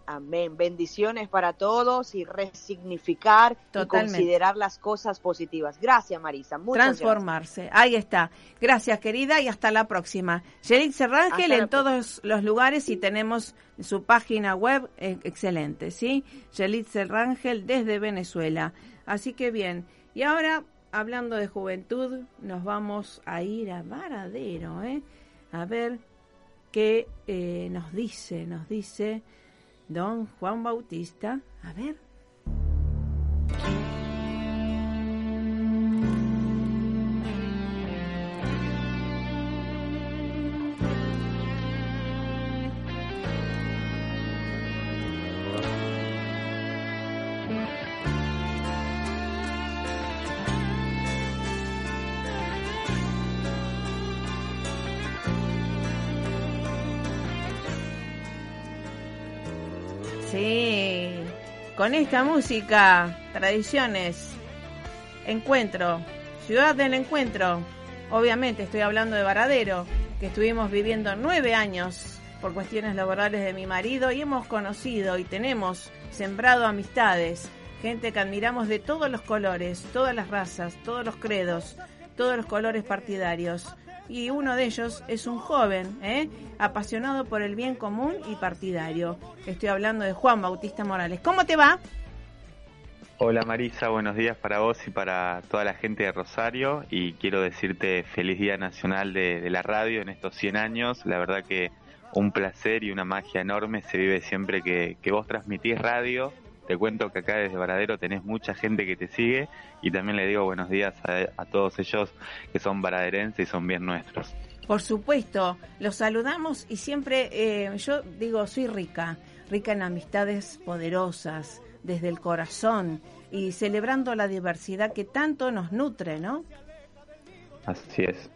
Amén. Bendiciones para todos y resignificar y considerar las cosas positivas. Gracias, Marisa. Muchas Transformarse. Ahí está. Gracias, querida, y hasta la próxima. Yerit Serrangel en todos los lugares y tenemos su página web eh, excelente, ¿sí? Yelit Serrangel desde Venezuela. Así que bien. Y ahora, hablando de juventud, nos vamos a ir a Varadero, ¿eh? A ver qué eh, nos dice, nos dice don Juan Bautista. A ver. Con esta música, tradiciones, encuentro, ciudad del encuentro. Obviamente estoy hablando de Varadero, que estuvimos viviendo nueve años por cuestiones laborales de mi marido y hemos conocido y tenemos sembrado amistades, gente que admiramos de todos los colores, todas las razas, todos los credos, todos los colores partidarios y uno de ellos es un joven, ¿eh? apasionado por el bien común y partidario. Estoy hablando de Juan Bautista Morales. ¿Cómo te va? Hola Marisa, buenos días para vos y para toda la gente de Rosario y quiero decirte feliz Día Nacional de, la Radio en estos 100 años. La verdad que un placer y una magia enorme se vive siempre que, que vos transmitís radio te cuento que acá desde Varadero tenés mucha gente que te sigue y también le digo buenos días a, todos ellos que son varaderenses y son bien nuestros. Por supuesto, los saludamos y siempre eh, yo digo, soy rica, rica en amistades poderosas, desde el corazón y celebrando la diversidad que tanto nos nutre, ¿no? Así es.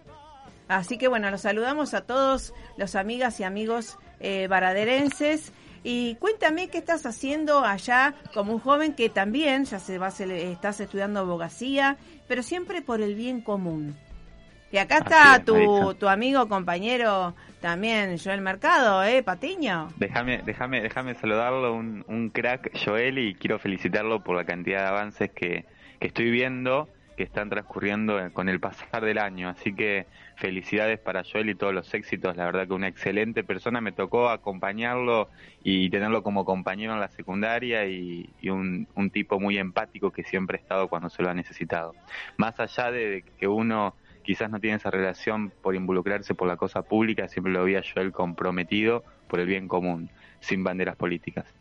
Así que bueno, los saludamos a todos los amigas y amigos eh, varaderenses y cuéntame qué estás haciendo allá como un joven que también ya se va estás estudiando abogacía, pero siempre por el bien común. Y acá está tu, tu amigo, compañero también, Joel Mercado, ¿eh, Patiño? Déjame, déjame, déjame saludarlo, un, un crack, Joel, y quiero felicitarlo por la cantidad de avances que, que estoy viendo que están transcurriendo con el pasar del año. Así que felicidades para Joel y todos los éxitos. La verdad que una excelente persona. Me tocó acompañarlo y tenerlo como compañero en la secundaria y, un, tipo muy empático que siempre ha estado cuando se lo ha necesitado. Más allá de que uno quizás no tiene esa relación por involucrarse por la cosa pública, siempre lo vi a Joel comprometido por el bien común, sin banderas políticas.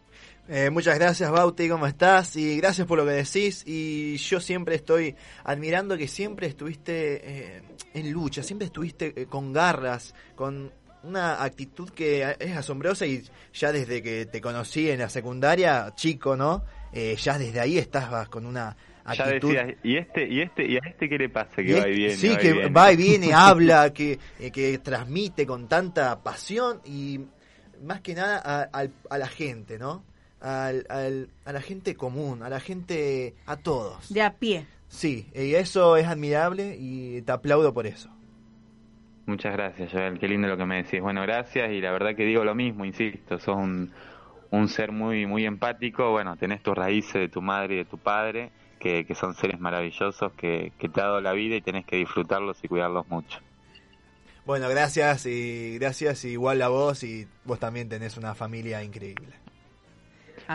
Eh, muchas gracias Bauti, ¿cómo estás? Y gracias por lo que decís. Y yo siempre estoy admirando que siempre estuviste eh, en lucha, siempre estuviste eh, con garras, con una actitud que es asombrosa y ya desde que te conocí en la secundaria, chico, ¿no? ya desde ahí estabas con una actitud... Ya decías, ¿y este, y este, y a este qué le pasa que va y viene? Sí, que va y viene, habla, que, que transmite con tanta pasión y más que nada a la gente, ¿no? Al, al, a la gente común, a la gente, a todos. De a pie. Sí, y eso es admirable y te aplaudo por eso. Muchas gracias, Joel. Qué lindo lo que me decís. Bueno, gracias y la verdad que digo lo mismo, insisto, sos un, un ser muy, muy empático. Bueno, tenés tus raíces de tu madre y de tu padre, que, que son seres maravillosos que, que te ha dado la vida y tenés que disfrutarlos y cuidarlos mucho. Bueno, gracias y gracias igual a vos y vos también tenés una familia increíble.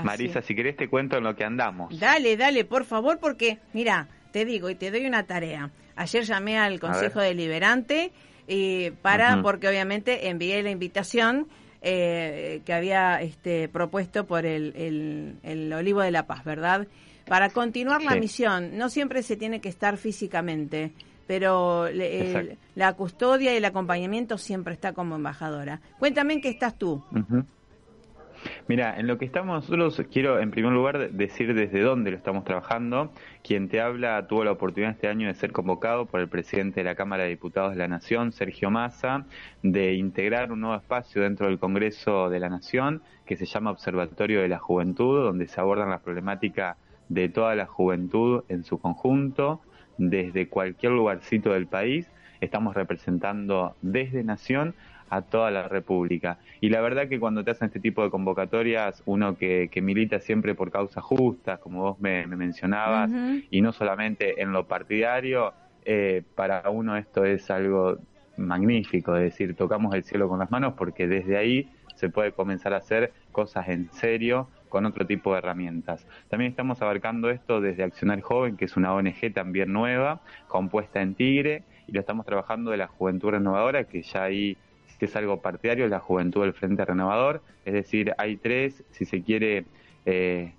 Marisa, si querés te cuento en lo que andamos. Dale, dale, por favor, porque, mira, te digo y te doy una tarea. Ayer llamé al Consejo Deliberante eh, para, porque obviamente envié la invitación eh, que había este, propuesto por el, el, Olivo de la Paz, ¿verdad? Para continuar la misión, no siempre se tiene que estar físicamente, pero la custodia y el acompañamiento siempre está como embajadora. Cuéntame en qué estás tú. Mira, en lo que estamos nosotros, quiero en primer lugar decir desde dónde lo estamos trabajando. Quien te habla tuvo la oportunidad este año de ser convocado por el presidente de la Cámara de Diputados de la Nación, Sergio Massa, de integrar un nuevo espacio dentro del Congreso de la Nación que se llama Observatorio de la Juventud, donde se abordan la problemática de toda la juventud en su conjunto, desde cualquier lugarcito del país. Estamos representando desde Nación a toda la República. Y la verdad que cuando te hacen este tipo de convocatorias, uno que, milita siempre por causas justas, como vos me, mencionabas, y no solamente en lo partidario, eh, para uno esto es algo magnífico, es decir, tocamos el cielo con las manos porque desde ahí se puede comenzar a hacer cosas en serio con otro tipo de herramientas. También estamos abarcando esto desde Accionar Joven, que es una ONG también nueva, compuesta en Tigre, y lo estamos trabajando de la Juventud Renovadora, que ya ahí que es algo partidario, la Juventud del Frente Renovador, es decir, hay tres, si se quiere, eh,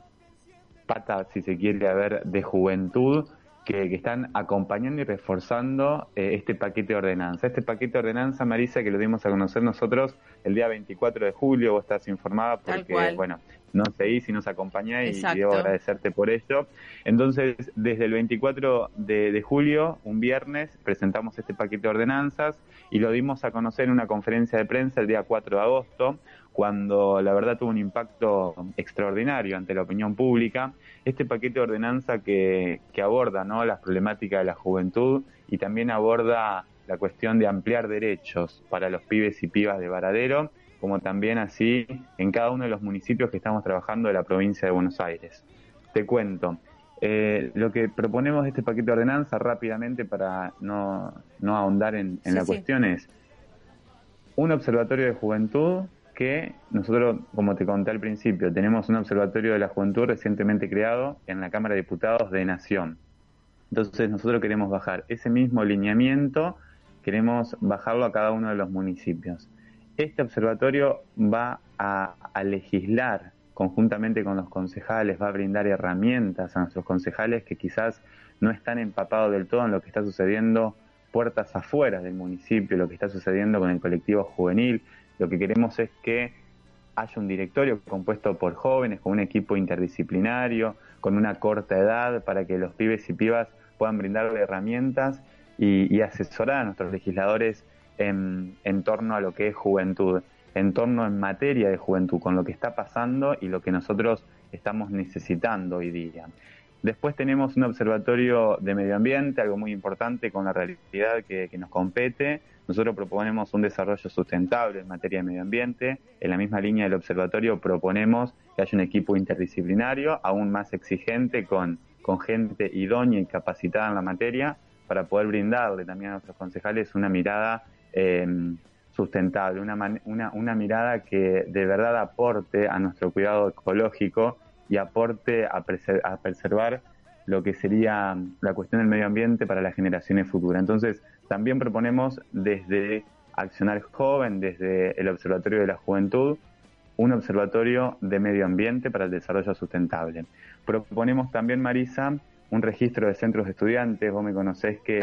patas, si se quiere, haber de juventud que, están acompañando y reforzando eh, este paquete de ordenanza. Este paquete de ordenanza, Marisa, que lo dimos a conocer nosotros el día 24 de julio, vos estás informada porque, bueno, no seguís y nos acompañáis y debo agradecerte por ello. Entonces, desde el 24 de, de, julio, un viernes, presentamos este paquete de ordenanzas y lo dimos a conocer en una conferencia de prensa el día 4 de agosto, cuando la verdad tuvo un impacto extraordinario ante la opinión pública. Este paquete de ordenanza que, que aborda ¿no? las problemáticas de la juventud y también aborda la cuestión de ampliar derechos para los pibes y pibas de Varadero, como también así en cada uno de los municipios que estamos trabajando de la provincia de Buenos Aires. Te cuento, eh, lo que proponemos de este paquete de ordenanza rápidamente para no, no ahondar en, la cuestión es un observatorio de juventud que nosotros, como te conté al principio, tenemos un observatorio de la juventud recientemente creado en la Cámara de Diputados de Nación. Entonces nosotros queremos bajar ese mismo lineamiento, queremos bajarlo a cada uno de los municipios. Este observatorio va a, legislar conjuntamente con los concejales, va a brindar herramientas a nuestros concejales que quizás no están empapados del todo en lo que está sucediendo puertas afuera del municipio, lo que está sucediendo con el colectivo juvenil. Lo que queremos es que haya un directorio compuesto por jóvenes, con un equipo interdisciplinario, con una corta edad, para que los pibes y pibas puedan brindarle herramientas y, asesorar a nuestros legisladores en, torno a lo que es juventud en torno en materia de juventud, con lo que está pasando y lo que nosotros estamos necesitando hoy día. Después tenemos un observatorio de medio ambiente, algo muy importante con la realidad que, nos compete. Nosotros proponemos un desarrollo sustentable en materia de medio ambiente. En la misma línea del observatorio proponemos que haya un equipo interdisciplinario, aún más exigente, con, con gente idónea y capacitada en la materia, para poder brindarle también a nuestros concejales una mirada eh, sustentable, una, una, mirada que de verdad aporte a nuestro cuidado ecológico y aporte a, a preservar lo que sería la cuestión del medio ambiente para las generaciones futuras. Entonces, también proponemos desde Accionar Joven, desde el Observatorio de la Juventud, un observatorio de medio ambiente para el desarrollo sustentable. Proponemos también, Marisa, un registro de centros de estudiantes. Vos me conocés que,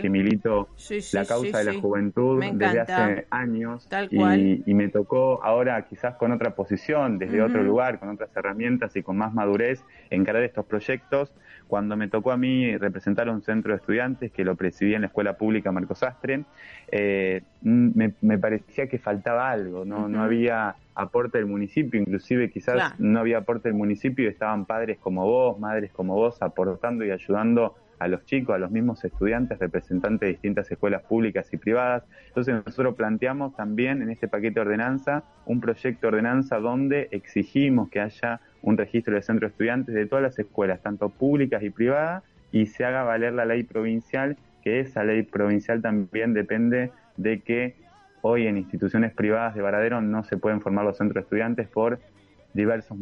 que milito la causa de la juventud desde hace años y, me tocó ahora quizás con otra posición, desde otro lugar, con otras herramientas y con más madurez encarar estos proyectos. Cuando me tocó a mí representar un centro de estudiantes que lo presidí en la Escuela Pública Marcos Astre, eh, me, parecía que faltaba algo, no, no había aporte del municipio, inclusive quizás no había aporte del municipio y estaban padres como vos, madres como vos, aportando y ayudando a los chicos, a los mismos estudiantes, representantes de distintas escuelas públicas y privadas. Entonces nosotros planteamos también en este paquete de ordenanza un proyecto de ordenanza donde exigimos que haya un registro de centros de estudiantes de todas las escuelas, tanto públicas y privadas, y se haga valer la ley provincial, que esa ley provincial también depende de que hoy en instituciones privadas de Varadero no se pueden formar los centros de estudiantes por diversos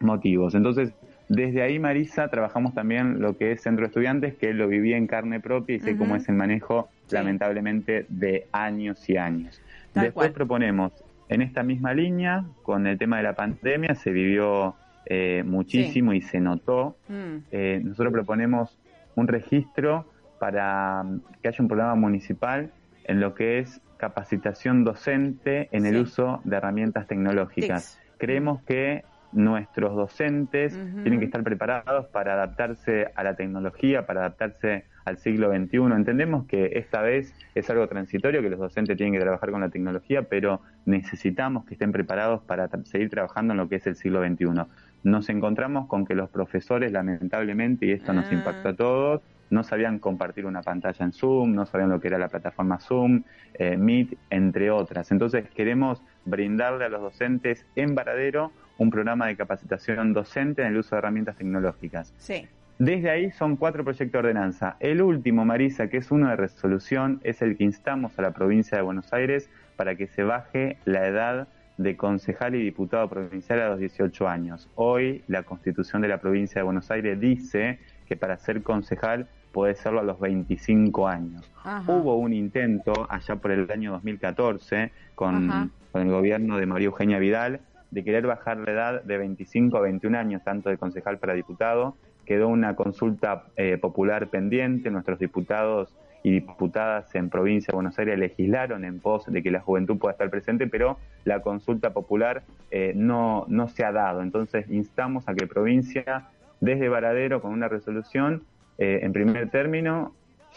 motivos. Entonces, desde ahí, Marisa, trabajamos también lo que es centro de estudiantes, que lo viví en carne propia y sé cómo es el manejo, lamentablemente, de años y años. Después proponemos, en esta misma línea, con el tema de la pandemia, se vivió eh, muchísimo y se notó. Mm. Eh, nosotros proponemos un registro para que haya un programa municipal en lo que es capacitación docente en el uso de herramientas tecnológicas. creemos que nuestros docentes tienen que estar preparados para adaptarse a la tecnología, para adaptarse al siglo XXI. Entendemos que esta vez es algo transitorio, que los docentes tienen que trabajar con la tecnología, pero necesitamos que estén preparados para seguir trabajando en lo que es el siglo XXI. Nos encontramos con que los profesores, lamentablemente, y esto nos ah. impactó a todos, no sabían compartir una pantalla en Zoom, no sabían lo que era la plataforma Zoom, eh, Meet, entre otras. Entonces queremos brindarle a los docentes en Varadero un programa de capacitación docente en el uso de herramientas tecnológicas. Sí. Desde ahí son cuatro proyectos de ordenanza. El último, Marisa, que es uno de resolución, es el que instamos a la provincia de Buenos Aires para que se baje la edad de concejal y diputado provincial a los 18 años. Hoy la constitución de la provincia de Buenos Aires dice que para ser concejal puede serlo a los 25 años. Hubo un intento allá por el año 2014 con, con el gobierno de María Eugenia Vidal de querer bajar la edad de 25 a 21 años, tanto de concejal para diputado. Quedó una consulta eh, popular pendiente, nuestros diputados y diputadas en provincia de Buenos Aires legislaron en pos de que la juventud pueda estar presente, pero la consulta popular eh, no, no se ha dado. Entonces instamos a que provincia, desde Varadero, con una resolución, eh, en primer término,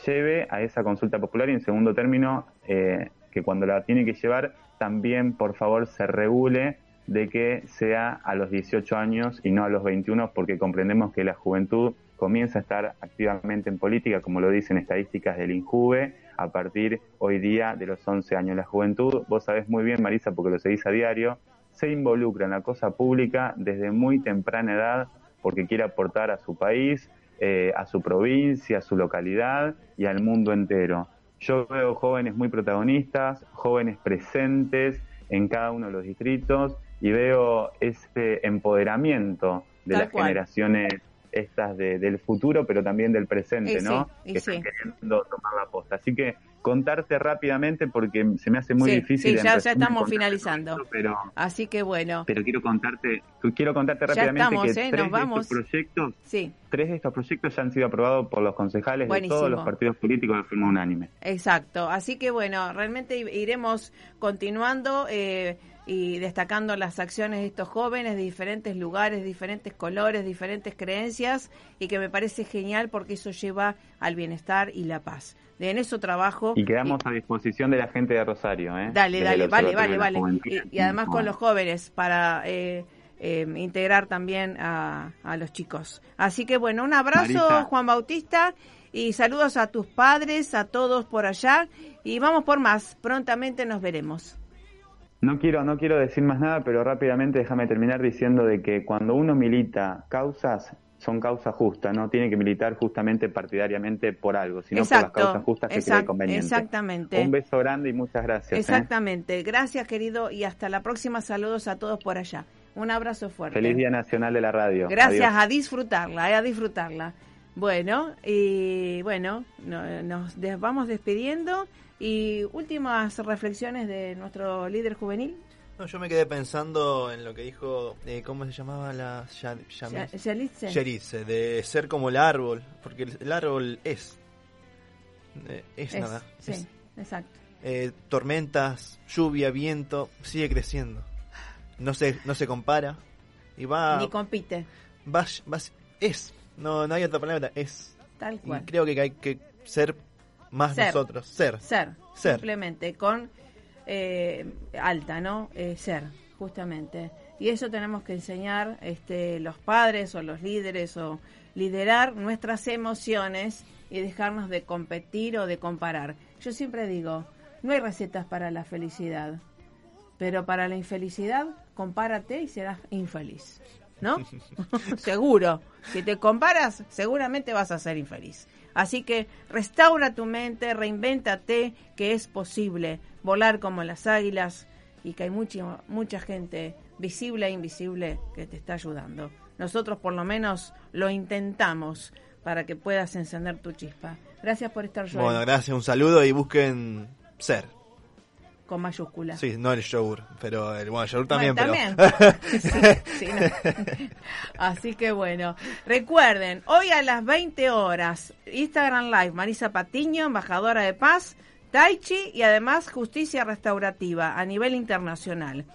lleve a esa consulta popular y en segundo término, que cuando la tiene que llevar, también por favor se regule de que sea a los 18 años y no a los 21, porque comprendemos que la juventud comienza a estar activamente en política, como lo dicen estadísticas del INJUVE, a partir hoy día de los 11 años. La juventud, vos sabés muy bien, Marisa, porque lo seguís a diario, se involucra en la cosa pública desde muy temprana edad porque quiere aportar a su país, eh, a su provincia, a su localidad y al mundo entero. Yo veo jóvenes muy protagonistas, jóvenes presentes en cada uno de los distritos y veo ese empoderamiento de las generaciones estas del futuro, pero también del presente, ¿no? que están queriendo tomar la posta. Así que contarte rápidamente porque se me hace muy difícil. Sí, ya, ya estamos finalizando. pero, Así que bueno. Pero quiero contarte, quiero contarte rápidamente que ¿eh? tres de estos proyectos, tres de estos proyectos ya han sido aprobados por los concejales de todos los partidos políticos de forma unánime. Exacto. Así que bueno, realmente iremos continuando. Eh, y destacando las acciones de estos jóvenes de diferentes lugares, diferentes colores, diferentes creencias y que me parece genial porque eso lleva al bienestar y la paz. De en eso trabajo. Y quedamos a disposición de la gente de Rosario. ¿eh? Dale, dale, vale, vale, vale. Y, además con los jóvenes para eh, eh, integrar también a, los chicos. Así que bueno, un abrazo Juan Bautista y saludos a tus padres, a todos por allá y vamos por más. Prontamente nos veremos. No quiero, no quiero decir más nada, pero rápidamente déjame terminar diciendo de que cuando uno milita causas, son causas justas, no tiene que militar justamente partidariamente por algo, sino por las causas justas que cree conveniente. Exactamente. Un beso grande y muchas gracias. ¿eh? Exactamente. Gracias, querido, y hasta la próxima. Saludos a todos por allá. Un abrazo fuerte. Feliz Día Nacional de la Radio. Gracias, a disfrutarla, eh, a disfrutarla. Bueno, y bueno, nos vamos despidiendo. Y últimas reflexiones de nuestro líder juvenil. No, yo me quedé pensando en lo que dijo, eh, ¿cómo se llamaba la Yarice? de ser como el árbol, porque el, árbol es, eh, es, nada. Sí, exacto. Eh, tormentas, lluvia, viento, sigue creciendo. No se, no se compara y va... Ni compite. Va, va, es, no, no hay otra palabra, es. Tal cual. Y creo que hay que ser más nosotros, ser. Ser, simplemente, con eh, alta, ¿no? Eh, ser, justamente. Y eso tenemos que enseñar este, los padres o los líderes o liderar nuestras emociones y dejarnos de competir o de comparar. Yo siempre digo, no hay recetas para la felicidad, pero para la infelicidad, compárate y serás infeliz. ¿No? Seguro. Si te comparas, seguramente vas a ser infeliz. Así que restaura tu mente, reinvéntate, que es posible volar como las águilas y que hay mucha, mucha gente visible e invisible que te está ayudando. Nosotros por lo menos lo intentamos para que puedas encender tu chispa. Gracias por estar, Joel. Bueno, gracias, un saludo y busquen ser con mayúscula. Sí, no el yogur, pero el, bueno, el yogur también. Así que bueno, recuerden, hoy a las 20 horas, Instagram Live, Marisa Patiño, embajadora de paz, Taichi y además justicia restaurativa a nivel internacional.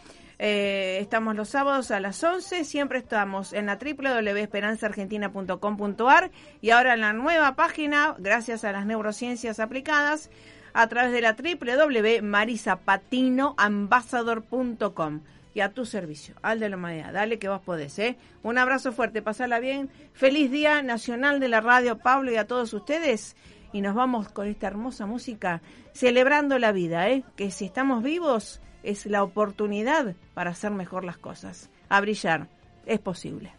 Eh, estamos los sábados a las 11, siempre estamos en la www.esperanzaargentina.com.ar y ahora en la nueva página, gracias a las neurociencias aplicadas, a través de la www.marisapatinoambassador.com y a tu servicio, al de la humanidad. Dale que vos podés, ¿eh? Un abrazo fuerte, pasala bien. Feliz Día Nacional de la Radio, Pablo, y a todos ustedes. Y nos vamos con esta hermosa música, celebrando la vida, ¿eh? Que si estamos vivos es la oportunidad para hacer mejor las cosas. A brillar, es posible.